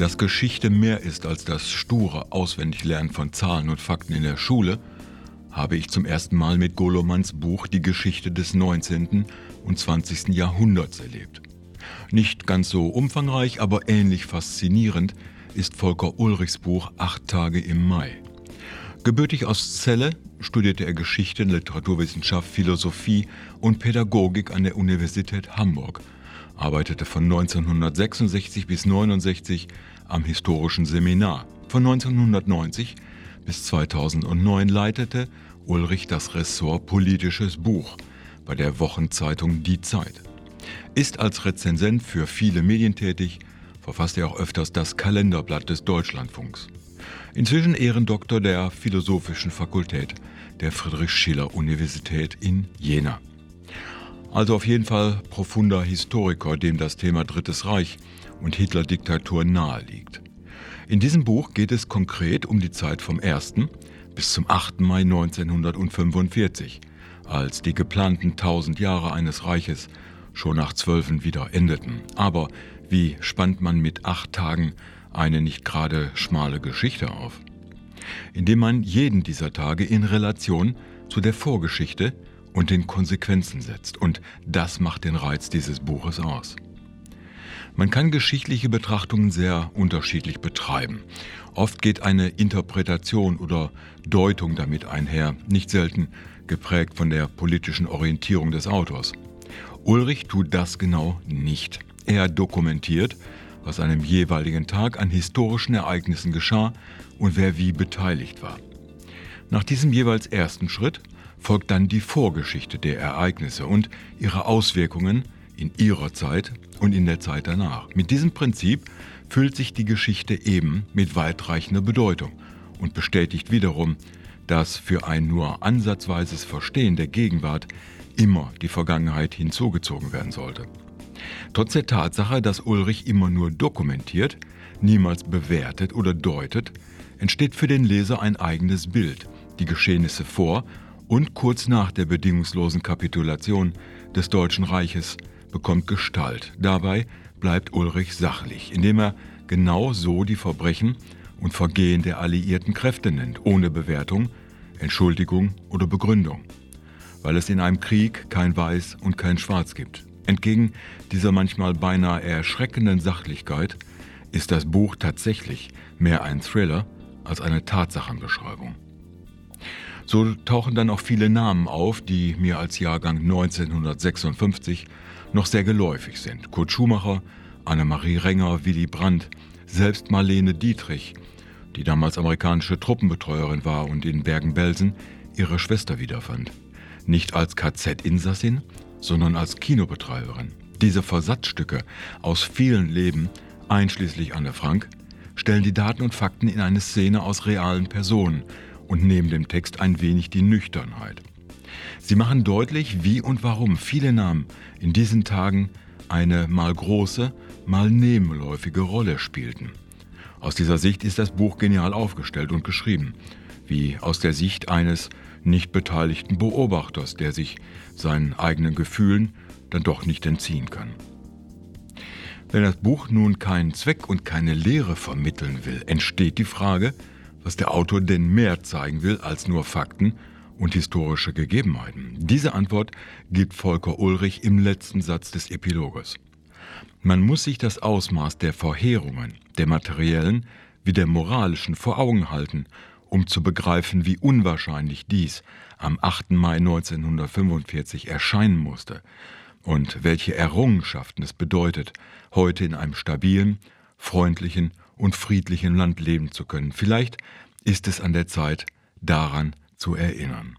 Dass Geschichte mehr ist als das sture Auswendiglernen von Zahlen und Fakten in der Schule, habe ich zum ersten Mal mit Golomans Buch Die Geschichte des 19. und 20. Jahrhunderts erlebt. Nicht ganz so umfangreich, aber ähnlich faszinierend ist Volker Ulrichs Buch Acht Tage im Mai. Gebürtig aus Celle studierte er Geschichte, Literaturwissenschaft, Philosophie und Pädagogik an der Universität Hamburg, arbeitete von 1966 bis 1969 am Historischen Seminar. Von 1990 bis 2009 leitete Ulrich das Ressort Politisches Buch bei der Wochenzeitung Die Zeit. Ist als Rezensent für viele Medien tätig, verfasst er auch öfters das Kalenderblatt des Deutschlandfunks. Inzwischen Ehrendoktor der Philosophischen Fakultät der Friedrich-Schiller-Universität in Jena. Also auf jeden Fall profunder Historiker, dem das Thema Drittes Reich und Hitler-Diktatur nahe liegt. In diesem Buch geht es konkret um die Zeit vom 1. bis zum 8. Mai 1945, als die geplanten 1000 Jahre eines Reiches schon nach Zwölfen wieder endeten. Aber wie spannt man mit acht Tagen eine nicht gerade schmale Geschichte auf? Indem man jeden dieser Tage in Relation zu der Vorgeschichte und den Konsequenzen setzt. Und das macht den Reiz dieses Buches aus. Man kann geschichtliche Betrachtungen sehr unterschiedlich betreiben. Oft geht eine Interpretation oder Deutung damit einher, nicht selten geprägt von der politischen Orientierung des Autors. Ulrich tut das genau nicht. Er dokumentiert, was an einem jeweiligen Tag an historischen Ereignissen geschah und wer wie beteiligt war. Nach diesem jeweils ersten Schritt folgt dann die Vorgeschichte der Ereignisse und ihre Auswirkungen in ihrer Zeit und in der Zeit danach. Mit diesem Prinzip füllt sich die Geschichte eben mit weitreichender Bedeutung und bestätigt wiederum, dass für ein nur ansatzweises Verstehen der Gegenwart immer die Vergangenheit hinzugezogen werden sollte. Trotz der Tatsache, dass Ulrich immer nur dokumentiert, niemals bewertet oder deutet, entsteht für den Leser ein eigenes Bild, die Geschehnisse vor und kurz nach der bedingungslosen Kapitulation des Deutschen Reiches bekommt Gestalt. Dabei bleibt Ulrich sachlich, indem er genau so die Verbrechen und Vergehen der alliierten Kräfte nennt, ohne Bewertung, Entschuldigung oder Begründung weil es in einem Krieg kein Weiß und kein Schwarz gibt. Entgegen dieser manchmal beinahe erschreckenden Sachlichkeit ist das Buch tatsächlich mehr ein Thriller als eine Tatsachenbeschreibung. So tauchen dann auch viele Namen auf, die mir als Jahrgang 1956 noch sehr geläufig sind. Kurt Schumacher, Annemarie Renger, Willy Brandt, selbst Marlene Dietrich, die damals amerikanische Truppenbetreuerin war und in Bergen-Belsen ihre Schwester wiederfand nicht als KZ-Insassin, sondern als Kinobetreiberin. Diese Versatzstücke aus vielen Leben, einschließlich Anne Frank, stellen die Daten und Fakten in eine Szene aus realen Personen und nehmen dem Text ein wenig die Nüchternheit. Sie machen deutlich, wie und warum viele Namen in diesen Tagen eine mal große, mal nebenläufige Rolle spielten. Aus dieser Sicht ist das Buch genial aufgestellt und geschrieben, wie aus der Sicht eines nicht beteiligten Beobachters, der sich seinen eigenen Gefühlen dann doch nicht entziehen kann. Wenn das Buch nun keinen Zweck und keine Lehre vermitteln will, entsteht die Frage, was der Autor denn mehr zeigen will als nur Fakten und historische Gegebenheiten. Diese Antwort gibt Volker Ulrich im letzten Satz des Epiloges. Man muss sich das Ausmaß der Verheerungen, der materiellen wie der moralischen vor Augen halten um zu begreifen, wie unwahrscheinlich dies am 8. Mai 1945 erscheinen musste und welche Errungenschaften es bedeutet, heute in einem stabilen, freundlichen und friedlichen Land leben zu können. Vielleicht ist es an der Zeit, daran zu erinnern.